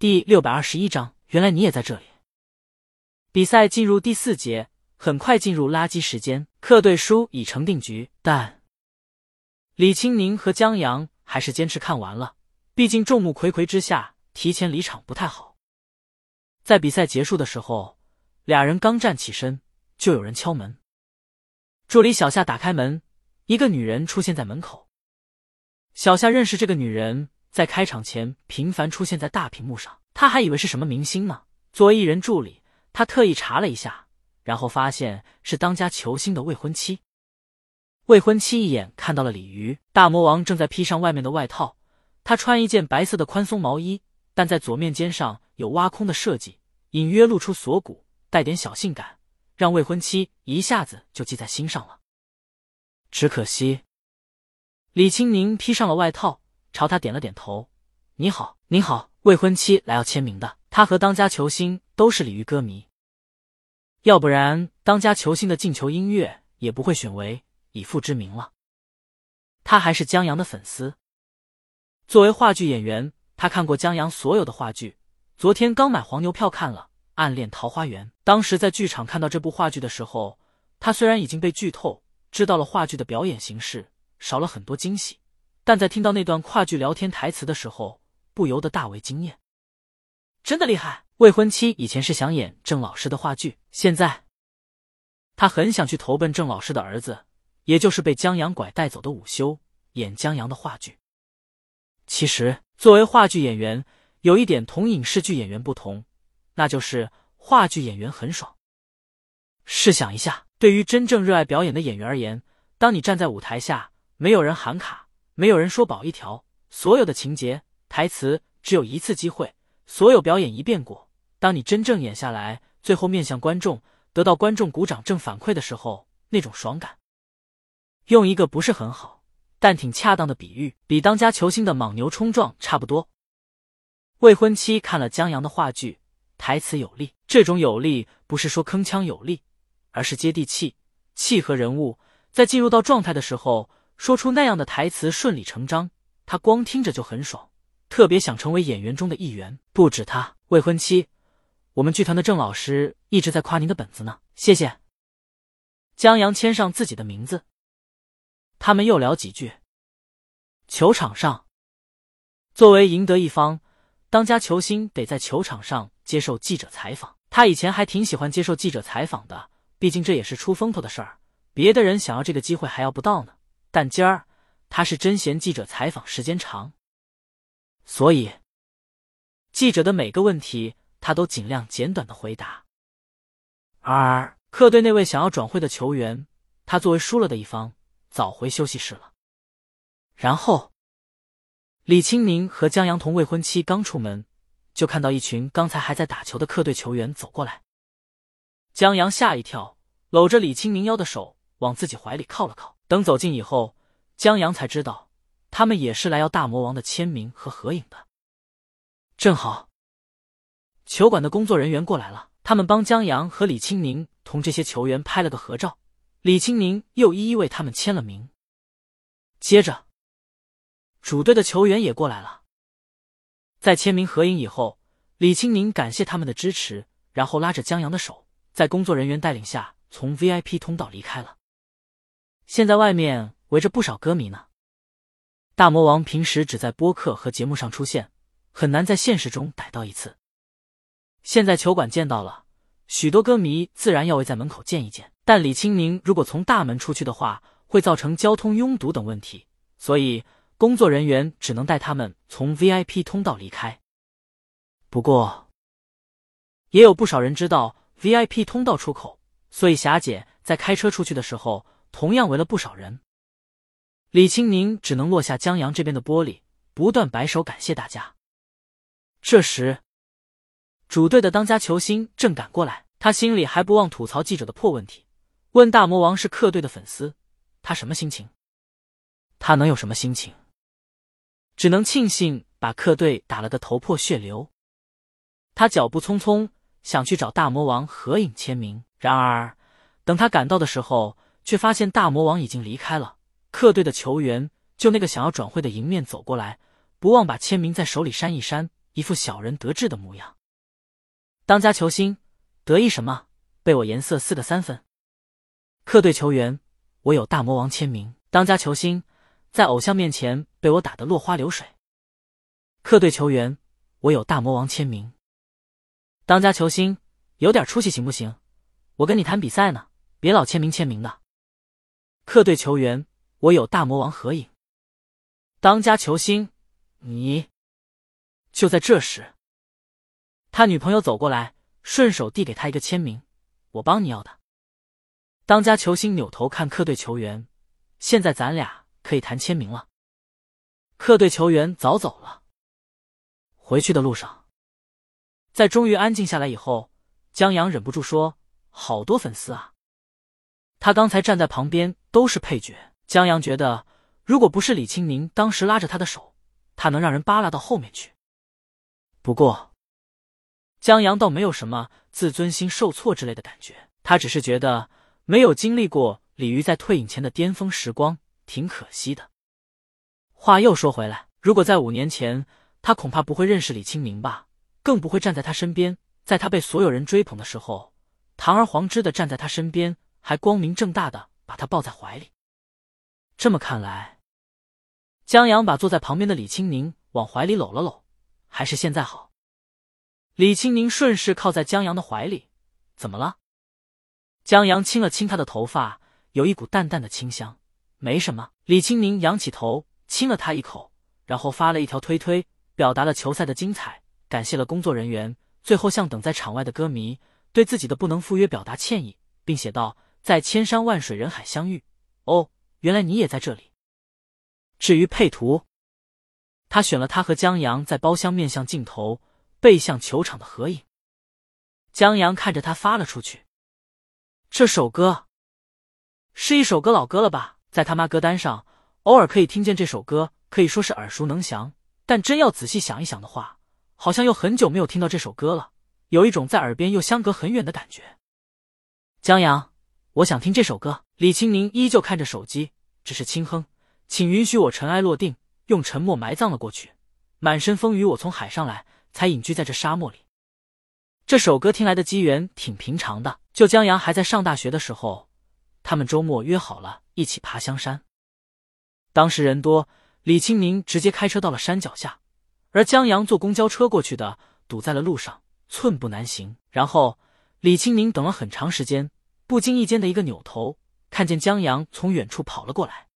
第六百二十一章，原来你也在这里。比赛进入第四节，很快进入垃圾时间。客队输已成定局，但李青宁和江阳还是坚持看完了。毕竟众目睽睽之下，提前离场不太好。在比赛结束的时候，俩人刚站起身，就有人敲门。助理小夏打开门，一个女人出现在门口。小夏认识这个女人，在开场前频繁出现在大屏幕上，他还以为是什么明星呢。作为艺人助理，他特意查了一下，然后发现是当家球星的未婚妻。未婚妻一眼看到了鲤鱼大魔王正在披上外面的外套，他穿一件白色的宽松毛衣，但在左面肩上有挖空的设计，隐约露出锁骨，带点小性感，让未婚妻一下子就记在心上了。只可惜。李青宁披上了外套，朝他点了点头：“你好，您好，未婚妻来要签名的。他和当家球星都是鲤鱼歌迷，要不然当家球星的进球音乐也不会选为以父之名了。他还是江阳的粉丝。作为话剧演员，他看过江阳所有的话剧。昨天刚买黄牛票看了《暗恋桃花源》。当时在剧场看到这部话剧的时候，他虽然已经被剧透，知道了话剧的表演形式。”少了很多惊喜，但在听到那段话剧聊天台词的时候，不由得大为惊艳。真的厉害！未婚妻以前是想演郑老师的话剧，现在他很想去投奔郑老师的儿子，也就是被江阳拐带走的午休，演江阳的话剧。其实，作为话剧演员，有一点同影视剧演员不同，那就是话剧演员很爽。试想一下，对于真正热爱表演的演员而言，当你站在舞台下。没有人喊卡，没有人说保一条，所有的情节台词只有一次机会，所有表演一遍过。当你真正演下来，最后面向观众，得到观众鼓掌正反馈的时候，那种爽感，用一个不是很好但挺恰当的比喻，比当家球星的莽牛冲撞差不多。未婚妻看了江阳的话剧，台词有力，这种有力不是说铿锵有力，而是接地气，契合人物。在进入到状态的时候。说出那样的台词顺理成章，他光听着就很爽，特别想成为演员中的一员。不止他，未婚妻，我们剧团的郑老师一直在夸您的本子呢。谢谢。江阳签上自己的名字，他们又聊几句。球场上，作为赢得一方，当家球星得在球场上接受记者采访。他以前还挺喜欢接受记者采访的，毕竟这也是出风头的事儿，别的人想要这个机会还要不到呢。但今儿他是真嫌记者采访时间长，所以记者的每个问题他都尽量简短的回答。而客队那位想要转会的球员，他作为输了的一方，早回休息室了。然后李青宁和江阳同未婚妻刚出门，就看到一群刚才还在打球的客队球员走过来。江阳吓一跳，搂着李青宁腰的手往自己怀里靠了靠。等走近以后，江阳才知道，他们也是来要大魔王的签名和合影的。正好，球馆的工作人员过来了，他们帮江阳和李青宁同这些球员拍了个合照，李青宁又一一为他们签了名。接着，主队的球员也过来了，在签名合影以后，李青宁感谢他们的支持，然后拉着江阳的手，在工作人员带领下从 VIP 通道离开了。现在外面围着不少歌迷呢。大魔王平时只在播客和节目上出现，很难在现实中逮到一次。现在球馆见到了，许多歌迷自然要围在门口见一见。但李青宁如果从大门出去的话，会造成交通拥堵等问题，所以工作人员只能带他们从 VIP 通道离开。不过，也有不少人知道 VIP 通道出口，所以霞姐在开车出去的时候。同样围了不少人，李青宁只能落下江阳这边的玻璃，不断摆手感谢大家。这时，主队的当家球星正赶过来，他心里还不忘吐槽记者的破问题，问大魔王是客队的粉丝，他什么心情？他能有什么心情？只能庆幸把客队打了个头破血流。他脚步匆匆想去找大魔王合影签名，然而等他赶到的时候。却发现大魔王已经离开了，客队的球员就那个想要转会的迎面走过来，不忘把签名在手里扇一扇，一副小人得志的模样。当家球星，得意什么？被我颜色撕个三分。客队球员，我有大魔王签名。当家球星，在偶像面前被我打得落花流水。客队球员，我有大魔王签名。当家球星，有点出息行不行？我跟你谈比赛呢，别老签名签名的。客队球员，我有大魔王合影。当家球星，你。就在这时，他女朋友走过来，顺手递给他一个签名：“我帮你要的。”当家球星扭头看客队球员：“现在咱俩可以谈签名了。”客队球员早走了。回去的路上，在终于安静下来以后，江阳忍不住说：“好多粉丝啊！”他刚才站在旁边都是配角。江阳觉得，如果不是李青宁当时拉着他的手，他能让人扒拉到后面去。不过，江阳倒没有什么自尊心受挫之类的感觉，他只是觉得没有经历过李鱼在退隐前的巅峰时光，挺可惜的。话又说回来，如果在五年前，他恐怕不会认识李清明吧，更不会站在他身边，在他被所有人追捧的时候，堂而皇之的站在他身边，还光明正大的把他抱在怀里。这么看来，江阳把坐在旁边的李清宁往怀里搂了搂。还是现在好。李青宁顺势靠在江阳的怀里，怎么了？江阳亲了亲他的头发，有一股淡淡的清香。没什么。李青宁仰起头，亲了他一口，然后发了一条推推，表达了球赛的精彩，感谢了工作人员，最后向等在场外的歌迷对自己的不能赴约表达歉意，并写道：“在千山万水人海相遇，哦，原来你也在这里。”至于配图。他选了他和江阳在包厢面向镜头、背向球场的合影。江阳看着他发了出去。这首歌是一首歌老歌了吧？在他妈歌单上，偶尔可以听见这首歌，可以说是耳熟能详。但真要仔细想一想的话，好像又很久没有听到这首歌了，有一种在耳边又相隔很远的感觉。江阳，我想听这首歌。李青宁依旧看着手机，只是轻哼：“请允许我尘埃落定。”用沉默埋葬了过去，满身风雨，我从海上来，才隐居在这沙漠里。这首歌听来的机缘挺平常的，就江阳还在上大学的时候，他们周末约好了一起爬香山。当时人多，李清宁直接开车到了山脚下，而江阳坐公交车过去的，堵在了路上，寸步难行。然后李清宁等了很长时间，不经意间的一个扭头，看见江阳从远处跑了过来。